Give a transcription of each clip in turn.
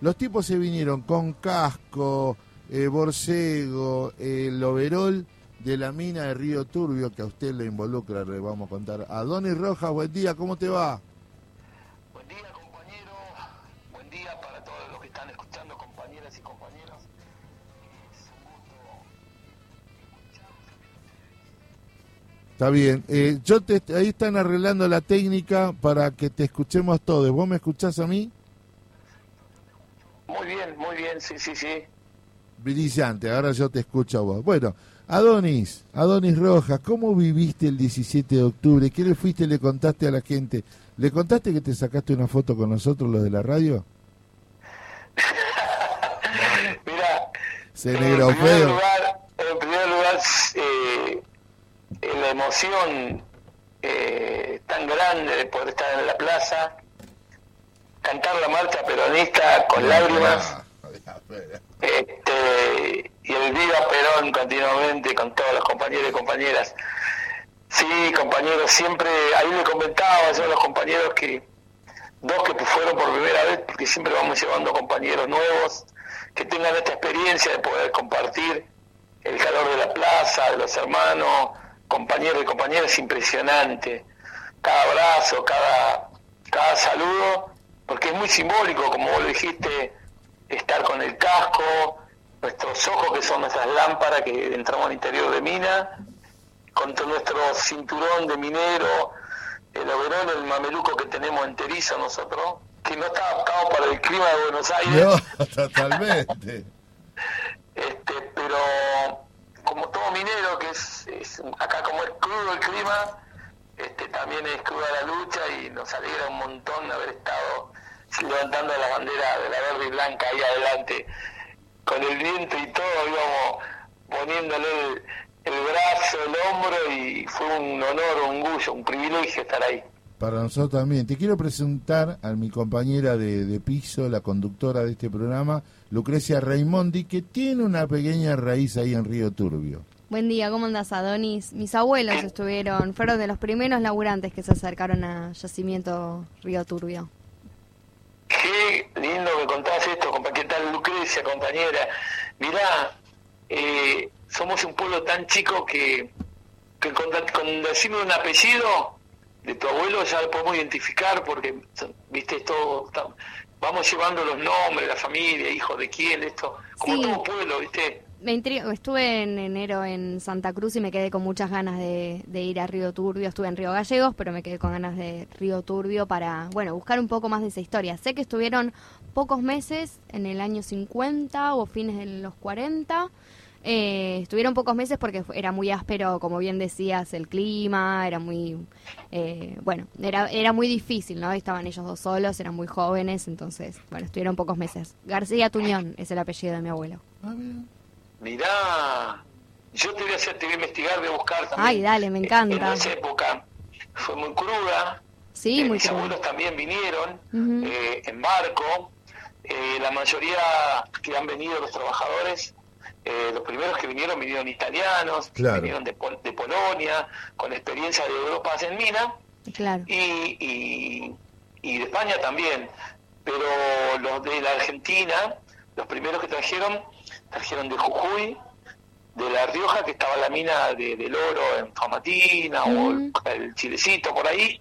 Los tipos se vinieron con casco, eh, borcego, el overol de la mina de Río Turbio, que a usted le involucra, le vamos a contar. A Donny Rojas, buen día, ¿cómo te va? Buen día, compañero. Buen día para todos los que están escuchando, compañeras y compañeros. Es un gusto escucharlos. Está bien. Eh, yo te, ahí están arreglando la técnica para que te escuchemos todos. ¿Vos me escuchás a mí? Muy bien, muy bien, sí, sí, sí. Brillante, ahora yo te escucho a vos. Bueno, Adonis, Adonis Rojas, ¿cómo viviste el 17 de octubre? ¿Qué le fuiste le contaste a la gente? ¿Le contaste que te sacaste una foto con nosotros, los de la radio? Mira, Se en negro primer feo. lugar, en primer lugar, eh, la emoción eh, tan grande de poder estar en la plaza, cantar la marcha peronista con lágrimas. este, y el Viva Perón continuamente con todos los compañeros y compañeras. Sí, compañeros, siempre, ahí le comentaba yo a los compañeros que dos que fueron por primera vez, porque siempre vamos llevando compañeros nuevos, que tengan esta experiencia de poder compartir el calor de la plaza, de los hermanos, compañeros y compañeras, es impresionante. Cada abrazo, cada, cada saludo, porque es muy simbólico, como vos lo dijiste, estar con el casco, nuestros ojos que son nuestras lámparas que entramos al interior de mina, con todo nuestro cinturón de minero, el overol, el mameluco que tenemos enterizo nosotros, que no está adaptado para el clima de Buenos Aires, No, totalmente. este, pero como todo minero, que es, es- acá como es crudo el clima, este, también es cruda la lucha y nos alegra un montón haber estado levantando la bandera de la verde y blanca ahí adelante, con el viento y todo, íbamos poniéndole el, brazo, el hombro y fue un honor, un orgullo, un privilegio estar ahí. Para nosotros también. Te quiero presentar a mi compañera de, de piso, la conductora de este programa, Lucrecia Raimondi, que tiene una pequeña raíz ahí en Río Turbio. Buen día, ¿cómo andas, Adonis? Mis abuelos estuvieron, fueron de los primeros laburantes que se acercaron a Yacimiento Río Turbio. Qué lindo que contás esto, ¿qué tal Lucrecia, compañera? Mirá, eh, somos un pueblo tan chico que, que con, con decirme un apellido de tu abuelo ya lo podemos identificar porque, viste, esto, vamos llevando los nombres, la familia, hijo de quién, esto, como Sí. todo pueblo, viste. Estuve en enero en Santa Cruz y me quedé con muchas ganas de, de ir a Río Turbio. Estuve en Río Gallegos, pero me quedé con ganas de Río Turbio para, bueno, buscar un poco más de esa historia. Sé que estuvieron pocos meses en el año 50 o fines de los 40. Eh, estuvieron pocos meses porque era muy áspero, como bien decías, el clima, era muy, eh, bueno, era, era muy difícil, ¿no? Estaban ellos dos solos, eran muy jóvenes, entonces, bueno, estuvieron pocos meses. García Tuñón es el apellido de mi abuelo. Mirá, yo te voy a hacer, te voy a investigar, voy a buscar también. Ay, dale, me encanta. En esa época fue muy cruda, Sí, Eh, muy mis crudo. abuelos también vinieron eh, en barco. Eh, la mayoría que han venido los trabajadores, eh, los primeros que vinieron vinieron italianos, Claro. vinieron de, Pol- de Polonia, con experiencia de Europa en mina Claro. y, y, y de España también. Pero los de la Argentina, los primeros que trajeron, trajeron de Jujuy, de La Rioja, que estaba la mina de, del oro en Famatina, o el, el Chilecito por ahí.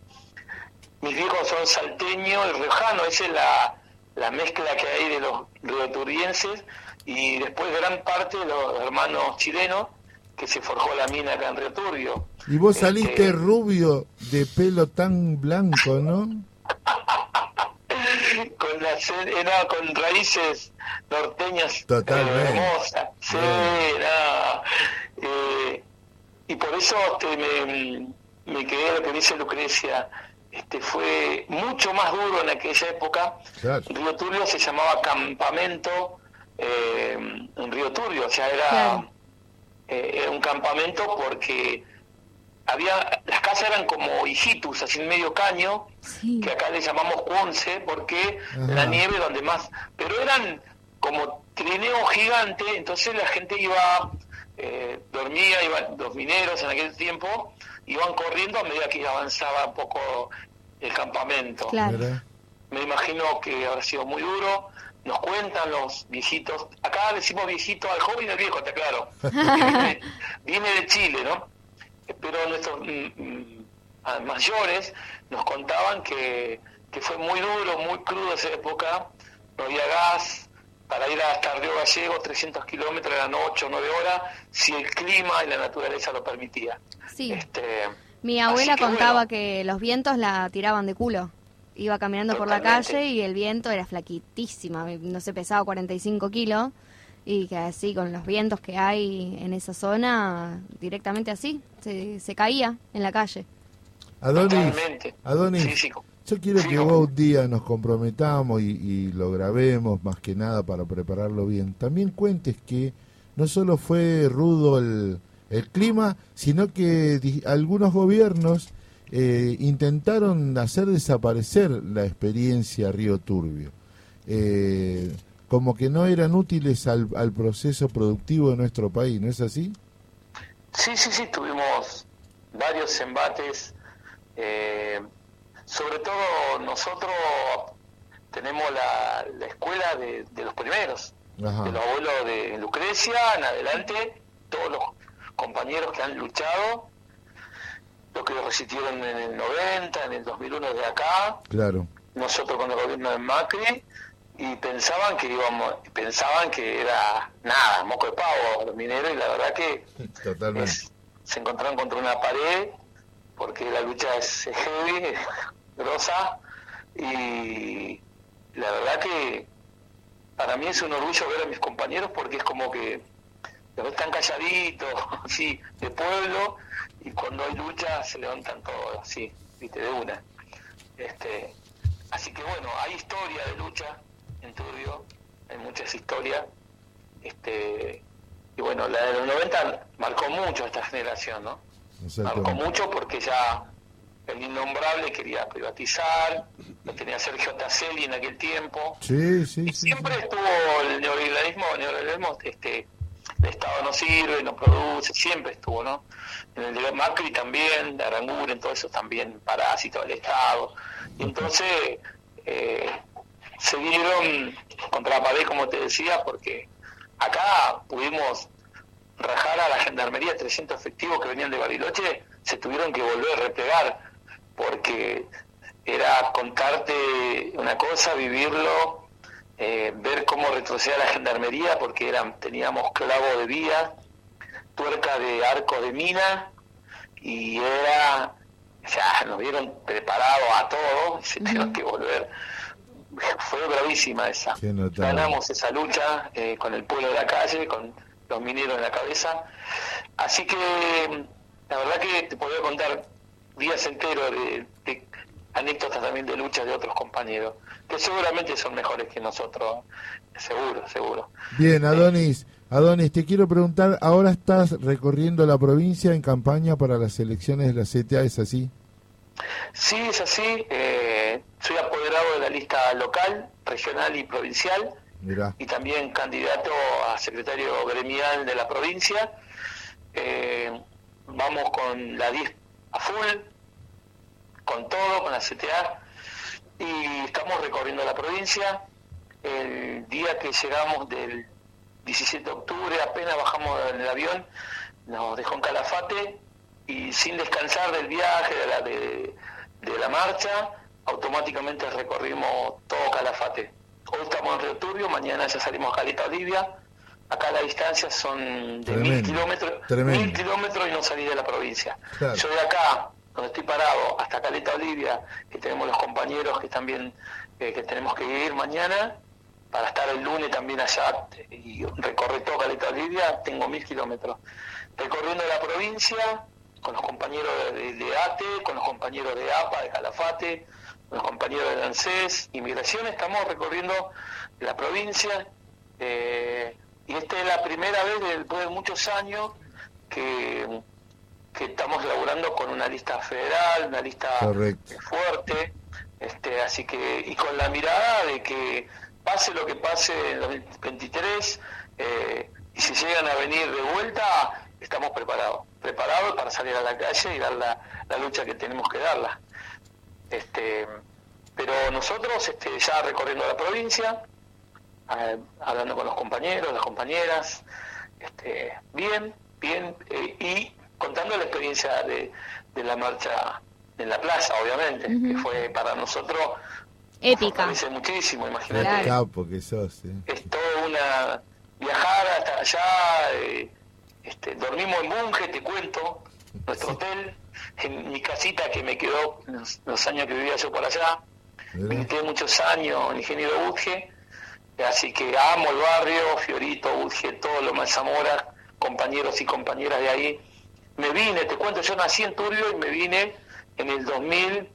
Mis viejos son salteños y riojano, esa es la, la mezcla que hay de los rioturrienses, y después gran parte de los hermanos chilenos, que se forjó la mina acá en Río Turbio. Y vos saliste Este, rubio de pelo tan blanco, ¿no? con las eh, no, con raíces norteñas Totalmente. hermosas sí no, eh, y por eso este, me, me quedé lo que dice Lucrecia este fue mucho más duro en aquella época Claro. Río Turbio se llamaba campamento eh, en Río Turbio o sea era Claro. eh, era un campamento porque había las casas eran como hijitus así en medio caño Sí. que acá le llamamos once porque Ajá. la nieve donde más pero eran como trineo gigante entonces la gente iba eh, dormía iban los mineros en aquel tiempo iban corriendo a medida que avanzaba un poco el campamento. Claro. Me imagino que habrá sido muy duro. Nos cuentan los viejitos, acá decimos viejito al joven y al viejo, está claro, viene, de Chile, ¿no? Pero nuestros mm, mm, mayores nos contaban que, que fue muy duro, muy crudo esa época, no había gas, para ir hasta Río Gallego, 300 kilómetros, eran 8 o 9 horas, si el clima y la naturaleza lo permitía. Sí. Este, Mi abuela contaba que los vientos la tiraban de culo. Iba caminando por la calle y el viento era flaquitísima, no sé, pesaba 45 kilos. Y que así, con los vientos que hay en esa zona, directamente así, se, se caía en la calle. Adonis, Adonis yo quiero que vos un día nos comprometamos y, lo grabemos más que nada para prepararlo bien. También cuentes que no solo fue rudo el, el clima, sino que algunos gobiernos eh, intentaron hacer desaparecer la experiencia Río Turbio. Eh, como que no eran útiles al, al proceso productivo de nuestro país, ¿no es así? Sí, sí, sí, tuvimos varios embates. Eh, sobre todo nosotros tenemos la, escuela de, los primeros, de los abuelos de Lucrecia, en adelante, todos los compañeros que han luchado, los que resistieron en el 90, en el 2001 de acá, claro. nosotros con el gobierno de Macri, y pensaban que íbamos, pensaban que era nada, moco de pavo los mineros, y la verdad que se encontraron contra una pared porque la lucha es heavy, grosa, y la verdad que para mí es un orgullo ver a mis compañeros porque es como que están calladitos, así, de pueblo, y cuando hay lucha se levantan todos, así, viste, de una. Este, así que bueno, hay historia de lucha en Turbio, hay muchas historias, este, y bueno, la de los 90 marcó mucho a esta generación, ¿no? Marcó mucho porque ya el innombrable quería privatizar, lo tenía Sergio Tasselli en aquel tiempo. Sí, sí, siempre estuvo el neoliberalismo, el neoliberalismo, este, el Estado no sirve, no produce, siempre estuvo, ¿no? En el de Macri también, de Aranguren, todo eso también, parásito del Estado. Y entonces eh, se dieron contra la pared, como te decía, porque acá pudimos rajar a la gendarmería 300 efectivos que venían de Bariloche, se tuvieron que volver a replegar, porque era contarte una cosa, vivirlo, eh, ver cómo retrocedía la gendarmería, porque eran, teníamos clavo de vía, tuerca de arco de mina, y era, o sea, nos vieron preparados a todo, se tuvieron que volver. Fue bravísima esa. Ganamos esa lucha eh, con el pueblo de la calle, con los mineros en la cabeza. Así que la verdad que te podría contar días enteros de, anécdotas también de luchas de otros compañeros, que seguramente son mejores que nosotros, seguro, seguro. Bien, Adonis. Adonis, te quiero preguntar, ahora estás recorriendo la provincia en campaña para las elecciones de la CTA, ¿es así? Sí, es así. Eh, soy apoderado de la lista local, regional y provincial y también candidato a secretario gremial de la provincia. Eh, vamos con la 10 a full, con todo, con la CTA, y estamos recorriendo la provincia. El día que llegamos del 17 de octubre, apenas bajamos en el avión, nos dejó en Calafate y sin descansar del viaje, de la, de la marcha, automáticamente recorrimos todo Calafate Hoy estamos en Río Turbio, mañana ya salimos a Caleta Olivia. Acá la distancia son de mil kilómetros, mil kilómetros y no salí de la provincia. Yo de acá, donde estoy parado, hasta Caleta Olivia, que tenemos los compañeros que también eh, que tenemos que ir mañana, para estar el lunes también allá y recorrer todo Caleta Olivia, tengo mil kilómetros. Recorriendo la provincia, con los compañeros de, de, ATE, con los compañeros de APA, de Calafate, los compañeros de ANSES, Inmigración, estamos recorriendo la provincia eh, y esta es la primera vez después de muchos años que, que estamos elaborando con una lista federal, una lista fuerte, este, así que y con la mirada de que pase lo que pase en 2023 eh, y si llegan a venir de vuelta, estamos preparados, preparados para salir a la calle y dar la, la lucha que tenemos que darla. Este, pero nosotros este, ya recorriendo la provincia, hablando con los compañeros, las compañeras, este, bien, bien, eh, y contando la experiencia de, de, la marcha en la plaza, obviamente, que fue para nosotros épica. Muchísimo, imagínate. que sos. Es toda una viajar hasta allá, eh, este, dormimos en Bunge, te cuento, nuestro hotel, en mi casita que me quedó los, años que vivía yo por allá. Visité muchos años en Ingeniero Bunge, así que amo el barrio, Fiorito, Bunge, todo lo más Zamora, compañeros y compañeras de ahí. Me vine, te cuento, yo nací en Turbio y me vine en el 2000,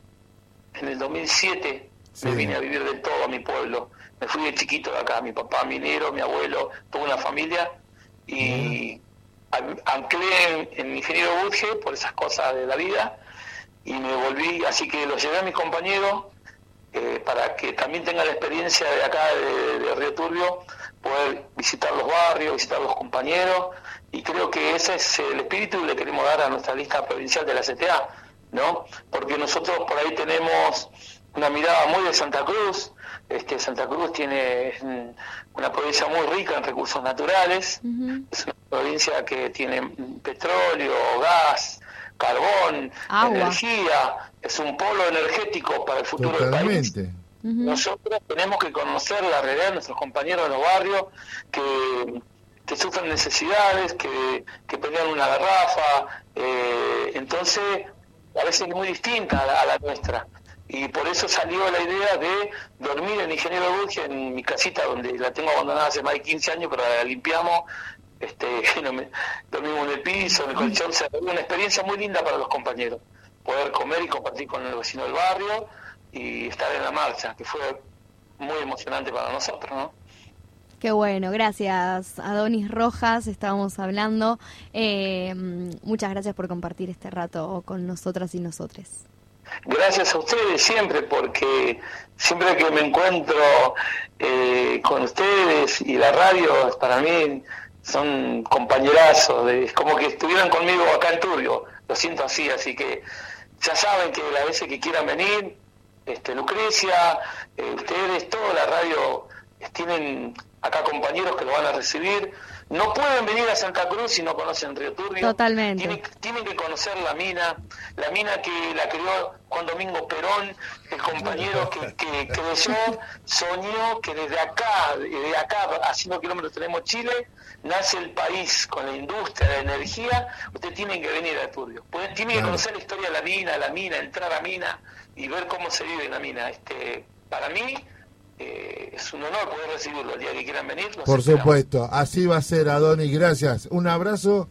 en el 2007, me vine a vivir del todo a mi pueblo. Me fui de chiquito de acá, mi papá minero, mi abuelo, toda una familia y anclé en, ingeniero Budge por esas cosas de la vida y me volví, así que lo llevé a mis compañeros eh, para que también tengan la experiencia de acá de, Río Turbio, poder visitar los barrios, visitar los compañeros y creo que ese es el espíritu que le queremos dar a nuestra lista provincial de la CTA, ¿no? Porque nosotros por ahí tenemos una mirada muy de Santa Cruz, este, Santa Cruz tiene una provincia muy rica en recursos naturales, es una provincia que tiene petróleo, gas, carbón, energía, es un polo energético para el futuro del país. Nosotros tenemos que conocer la realidad de nuestros compañeros de los barrios que, que sufren necesidades, que, que pelean una garrafa, eh, entonces a veces es muy distinta a la nuestra y por eso salió la idea de dormir en Ingeniero Burge, en mi casita, donde la tengo abandonada hace más de 15 años, pero la limpiamos, este, dormimos en el piso, en el colchón, o una experiencia muy linda para los compañeros, poder comer y compartir con el vecino del barrio y estar en la marcha, que fue muy emocionante para nosotros, ¿no? Qué bueno, gracias Adonis Rojas, estábamos hablando. Eh, muchas gracias por compartir este rato con nosotras y nosotres. Gracias a ustedes siempre, porque siempre que me encuentro eh, con ustedes y la radio, para mí son compañerazos, es como que estuvieran conmigo acá en Turbio, lo siento así, así que ya saben que las veces que quieran venir, este, Lucrecia, eh, ustedes, toda la radio, tienen acá compañeros que lo van a recibir, no pueden venir a Santa Cruz si no conocen Río Turbio. Totalmente. Tienen, que conocer la mina, la mina que la creó Juan Domingo Perón, el compañero que, que creyó, soñó que desde acá, desde acá, a 5 kilómetros tenemos Chile, nace el país con la industria, la energía. Ustedes tienen que venir a Turbio. tienen que conocer la historia de la mina, la mina, entrar a mina y ver cómo se vive en la mina. Este, para mí eh, es un honor poder recibirlo el día que quieran venir. Por supuesto, así va a ser, Adonis. Gracias. Un abrazo